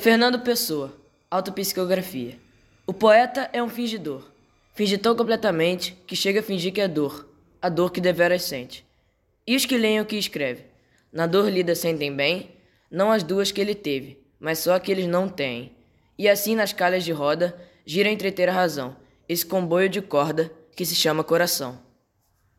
Fernando Pessoa, Autopsicografia. O poeta é um fingidor. Finge tão completamente que chega a fingir que é dor, a dor que deveras sente. E os que leem o que escreve? Na dor lida sentem bem, não as duas que ele teve, mas só a que eles não têm. E assim nas calhas de roda gira entreter a razão, esse comboio de corda que se chama coração.